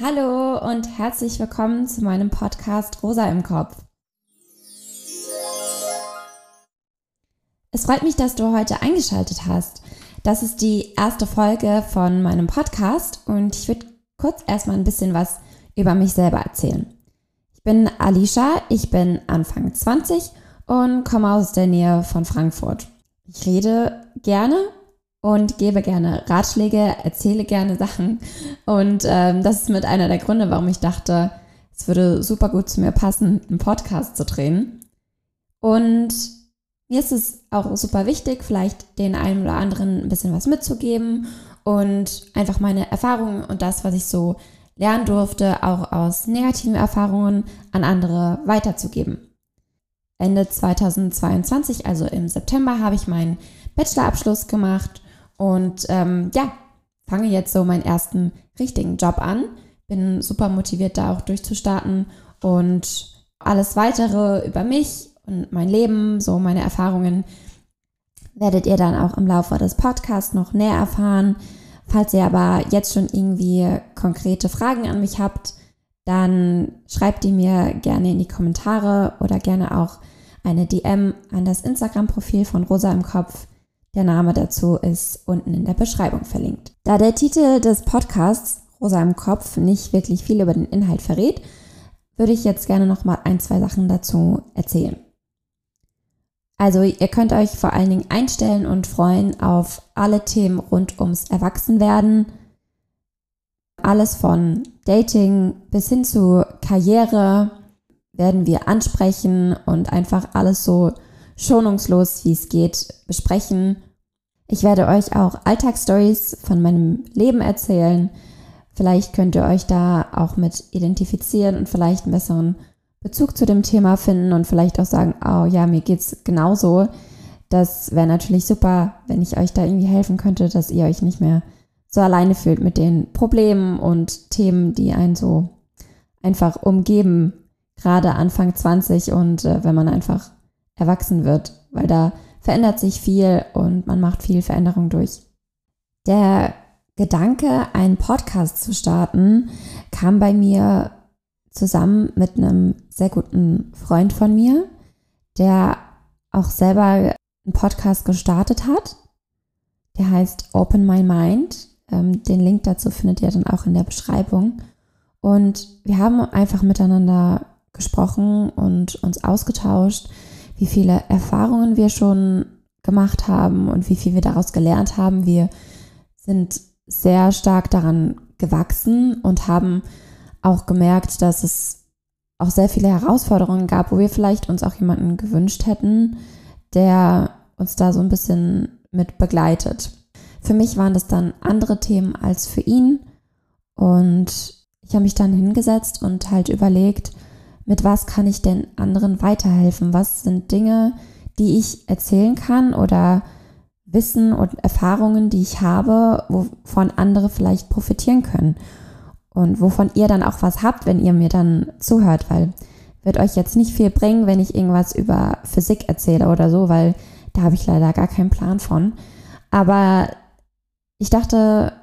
Hallo und herzlich willkommen zu meinem Podcast Rosa im Kopf. Es freut mich, dass du heute eingeschaltet hast. Das ist die erste Folge von meinem Podcast und ich würde kurz erstmal ein bisschen was über mich selber erzählen. Ich bin Alicia, ich bin Anfang 20 und komme aus der Nähe von Frankfurt. Ich rede gerne und gebe gerne Ratschläge, erzähle gerne Sachen. Und ähm, das ist mit einer der Gründe, warum ich dachte, es würde super gut zu mir passen, einen Podcast zu drehen. Und mir ist es auch super wichtig, vielleicht den einen oder anderen ein bisschen was mitzugeben und einfach meine Erfahrungen und das, was ich so lernen durfte, auch aus negativen Erfahrungen an andere weiterzugeben. Ende 2022, also im September, habe ich meinen Bachelorabschluss gemacht und ähm, ja, fange jetzt so meinen ersten richtigen Job an. Bin super motiviert, da auch durchzustarten und alles weitere über mich und mein Leben, so meine Erfahrungen, werdet ihr dann auch im Laufe des Podcasts noch näher erfahren. Falls ihr aber jetzt schon irgendwie konkrete Fragen an mich habt, dann schreibt die mir gerne in die Kommentare oder gerne auch eine DM an das Instagram-Profil von Rosa im Kopf. Der Name dazu ist unten in der Beschreibung verlinkt. Da der Titel des Podcasts Rosa im Kopf nicht wirklich viel über den Inhalt verrät, würde ich jetzt gerne noch mal ein, zwei Sachen dazu erzählen. Also ihr könnt euch vor allen Dingen einstellen und freuen auf alle Themen rund ums Erwachsenwerden. Alles von Dating bis hin zu Karriere werden wir ansprechen und einfach alles so schonungslos, wie es geht, besprechen. Ich werde euch auch Alltagsstories von meinem Leben erzählen. Vielleicht könnt ihr euch da auch mit identifizieren und vielleicht einen besseren Bezug zu dem Thema finden und vielleicht auch sagen, oh ja, mir geht's genauso. Das wäre natürlich super, wenn ich euch da irgendwie helfen könnte, dass ihr euch nicht mehr so alleine fühlt mit den Problemen und Themen, die einen so einfach umgeben, gerade Anfang 20 und äh, wenn man einfach erwachsen wird, weil da verändert sich viel und man macht viel Veränderung durch. Der Gedanke, einen Podcast zu starten, kam bei mir zusammen mit einem sehr guten Freund von mir, der auch selber einen Podcast gestartet hat. Der heißt Open My Mind. Ähm, den Link dazu findet ihr dann auch in der Beschreibung. Und wir haben einfach miteinander gesprochen und uns ausgetauscht, wie viele Erfahrungen wir schon gemacht haben und wie viel wir daraus gelernt haben. Wir sind sehr stark daran gewachsen und haben auch gemerkt, dass es auch sehr viele Herausforderungen gab, wo wir vielleicht uns auch jemanden gewünscht hätten, der uns da so ein bisschen mit begleitet. Für mich waren das dann andere Themen als für ihn und ich habe mich dann hingesetzt und halt überlegt, mit was kann ich denn anderen weiterhelfen? Was sind Dinge, die ich erzählen kann oder Wissen und Erfahrungen, die ich habe, wovon andere vielleicht profitieren können und wovon ihr dann auch was habt, wenn ihr mir dann zuhört, weil wird euch jetzt nicht viel bringen, wenn ich irgendwas über Physik erzähle oder so, weil da habe ich leider gar keinen Plan von. Aber ich dachte,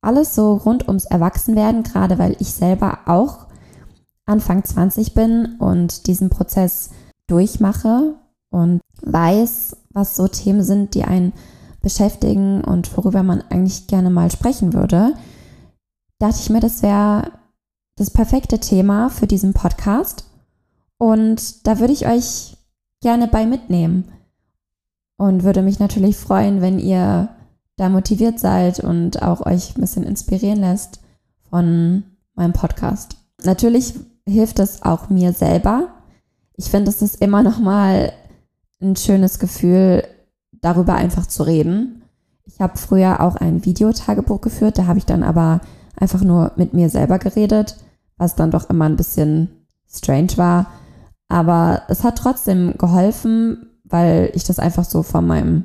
alles so rund ums Erwachsenwerden, gerade weil ich selber auch Anfang 20 bin und diesen Prozess durchmache und weiß, was so Themen sind, die einen beschäftigen und worüber man eigentlich gerne mal sprechen würde, dachte ich mir, das wäre das perfekte Thema für diesen Podcast. Und da würde ich euch gerne bei mitnehmen. Und würde mich natürlich freuen, wenn ihr da motiviert seid und auch euch ein bisschen inspirieren lässt von meinem Podcast. Natürlich hilft es auch mir selber. Ich finde, es ist immer noch mal ein schönes Gefühl, darüber einfach zu reden. Ich habe früher auch ein Videotagebuch geführt, da habe ich dann aber einfach nur mit mir selber geredet, was dann doch immer ein bisschen strange war. Aber es hat trotzdem geholfen, weil ich das einfach so von meinem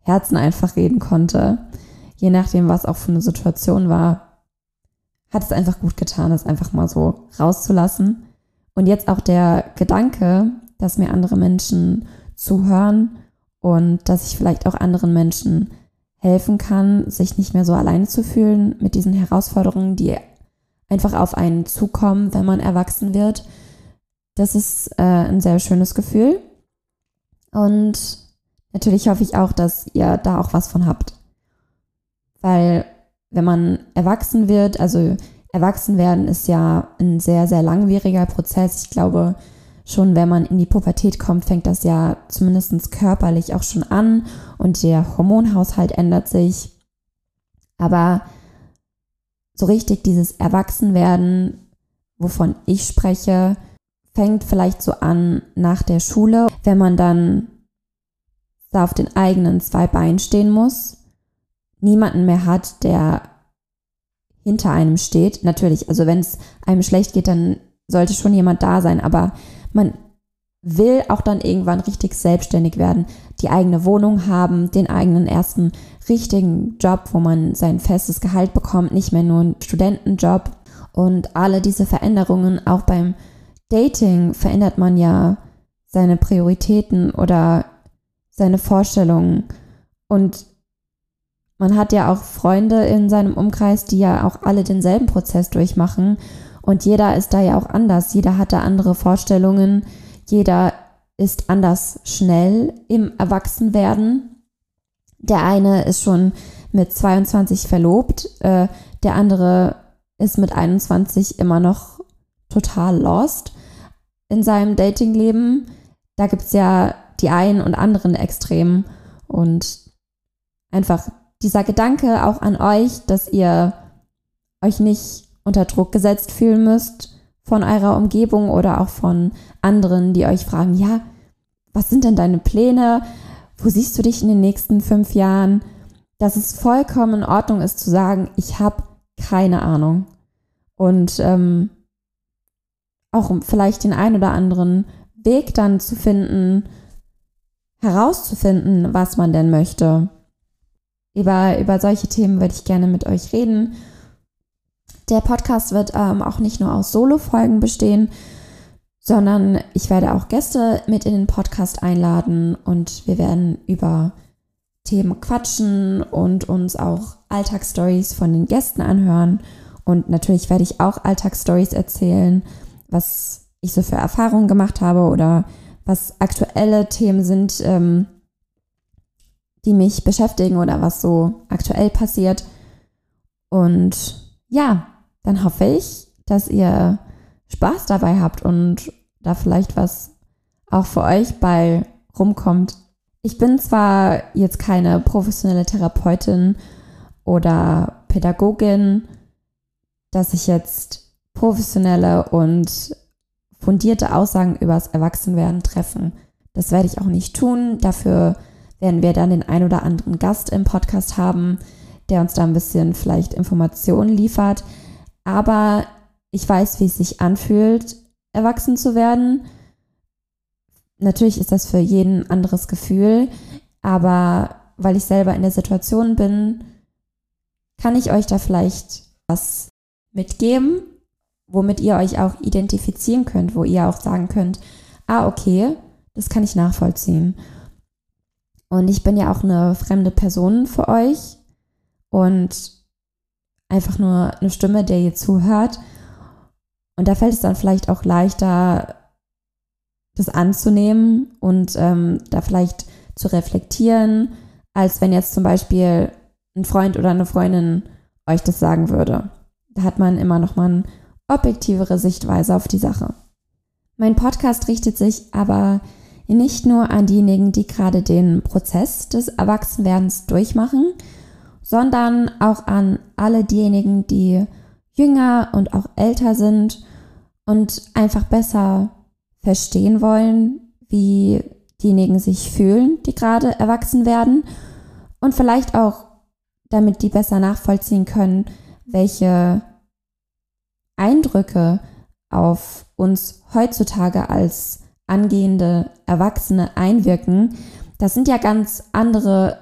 Herzen einfach reden konnte. Je nachdem, was auch für eine Situation war, hat es einfach gut getan, es einfach mal so rauszulassen. Und jetzt auch der Gedanke, dass mir andere Menschen zuhören und dass ich vielleicht auch anderen Menschen helfen kann, sich nicht mehr so alleine zu fühlen mit diesen Herausforderungen, die einfach auf einen zukommen, wenn man erwachsen wird. Das ist äh, ein sehr schönes Gefühl. Und natürlich hoffe ich auch, dass ihr da auch was von habt. Weil wenn man erwachsen wird, also erwachsen werden ist ja ein sehr, sehr langwieriger Prozess. Ich glaube, schon wenn man in die Pubertät kommt, fängt das ja zumindest körperlich auch schon an und der Hormonhaushalt ändert sich. Aber so richtig dieses Erwachsenwerden, wovon ich spreche, fängt vielleicht so an nach der Schule, wenn man dann da auf den eigenen zwei Beinen stehen muss, niemanden mehr hat, der hinter einem steht. Natürlich, also wenn es einem schlecht geht, dann sollte schon jemand da sein, aber man will auch dann irgendwann richtig selbstständig werden, die eigene Wohnung haben, den eigenen ersten richtigen Job, wo man sein festes Gehalt bekommt, nicht mehr nur einen Studentenjob. Und alle diese Veränderungen, auch beim Dating, verändert man ja seine Prioritäten oder seine Vorstellungen. Und man hat ja auch Freunde in seinem Umkreis, die ja auch alle denselben Prozess durchmachen. Und jeder ist da ja auch anders. Jeder hat da andere Vorstellungen. Jeder ist anders schnell im Erwachsenwerden. Der eine ist schon mit 22 verlobt, äh, der andere ist mit 21 immer noch total lost in seinem Datingleben. Da gibt es ja die einen und anderen Extremen und einfach dieser Gedanke auch an euch, dass ihr euch nicht unter Druck gesetzt fühlen müsst von eurer Umgebung oder auch von anderen, die euch fragen, ja, was sind denn deine Pläne? Wo siehst du dich in den nächsten fünf Jahren? Dass es vollkommen in Ordnung ist zu sagen, ich habe keine Ahnung. Und ähm, auch vielleicht den ein oder anderen Weg dann zu finden, herauszufinden, was man denn möchte. Über, über solche Themen würde ich gerne mit euch reden. Der Podcast wird ähm, auch nicht nur aus Solo-Folgen bestehen, sondern ich werde auch Gäste mit in den Podcast einladen und wir werden über Themen quatschen und uns auch Alltagsstories von den Gästen anhören. Und natürlich werde ich auch Alltagsstories erzählen, was ich so für Erfahrungen gemacht habe oder was aktuelle Themen sind, ähm, die mich beschäftigen oder was so aktuell passiert. Und ja, dann hoffe ich, dass ihr Spaß dabei habt und da vielleicht was auch für euch bei rumkommt. Ich bin zwar jetzt keine professionelle Therapeutin oder Pädagogin, dass ich jetzt professionelle und fundierte Aussagen über das Erwachsenwerden treffen. Das werde ich auch nicht tun. Dafür werden wir dann den ein oder anderen Gast im Podcast haben, der uns da ein bisschen vielleicht Informationen liefert. Aber ich weiß, wie es sich anfühlt, erwachsen zu werden. Natürlich ist das für jeden ein anderes Gefühl, aber weil ich selber in der Situation bin, kann ich euch da vielleicht was mitgeben, womit ihr euch auch identifizieren könnt, wo ihr auch sagen könnt, ah, okay, das kann ich nachvollziehen. Und ich bin ja auch eine fremde Person für euch und einfach nur eine Stimme, der ihr zuhört. Und da fällt es dann vielleicht auch leichter, das anzunehmen und ähm, da vielleicht zu reflektieren, als wenn jetzt zum Beispiel ein Freund oder eine Freundin euch das sagen würde. Da hat man immer noch mal eine objektivere Sichtweise auf die Sache. Mein Podcast richtet sich aber nicht nur an diejenigen, die gerade den Prozess des Erwachsenwerdens durchmachen, sondern auch an alle diejenigen, die jünger und auch älter sind und einfach besser verstehen wollen, wie diejenigen sich fühlen, die gerade erwachsen werden und vielleicht auch, damit die besser nachvollziehen können, welche Eindrücke auf uns heutzutage als angehende Erwachsene einwirken, das sind ja ganz andere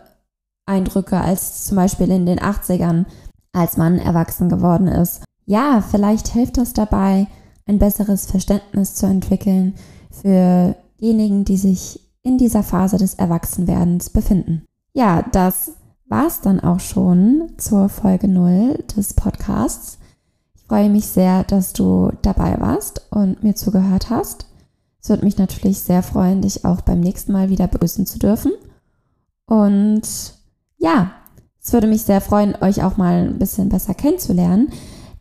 Eindrücke als zum Beispiel in den 80ern, als man erwachsen geworden ist. Ja, vielleicht hilft das dabei, ein besseres Verständnis zu entwickeln für diejenigen, die sich in dieser Phase des Erwachsenwerdens befinden. Ja, das war's dann auch schon zur Folge 0 des Podcasts freue mich sehr, dass du dabei warst und mir zugehört hast. Es würde mich natürlich sehr freuen, dich auch beim nächsten Mal wieder begrüßen zu dürfen. Und ja, es würde mich sehr freuen, euch auch mal ein bisschen besser kennenzulernen.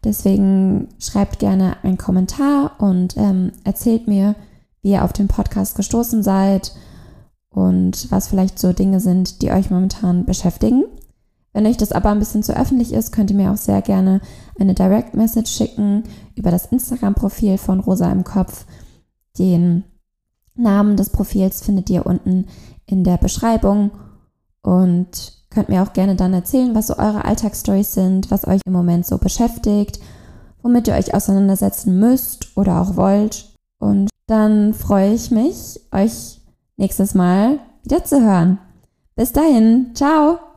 Deswegen schreibt gerne einen Kommentar und ähm, erzählt mir, wie ihr auf den Podcast gestoßen seid und was vielleicht so Dinge sind, die euch momentan beschäftigen. Wenn euch das aber ein bisschen zu öffentlich ist, könnt ihr mir auch sehr gerne eine Direct Message schicken über das Instagram-Profil von Rosa im Kopf. Den Namen des Profils findet ihr unten in der Beschreibung und könnt mir auch gerne dann erzählen, was so eure Alltagsstories sind, was euch im Moment so beschäftigt, womit ihr euch auseinandersetzen müsst oder auch wollt. Und dann freue ich mich, euch nächstes Mal wieder zu hören. Bis dahin, ciao!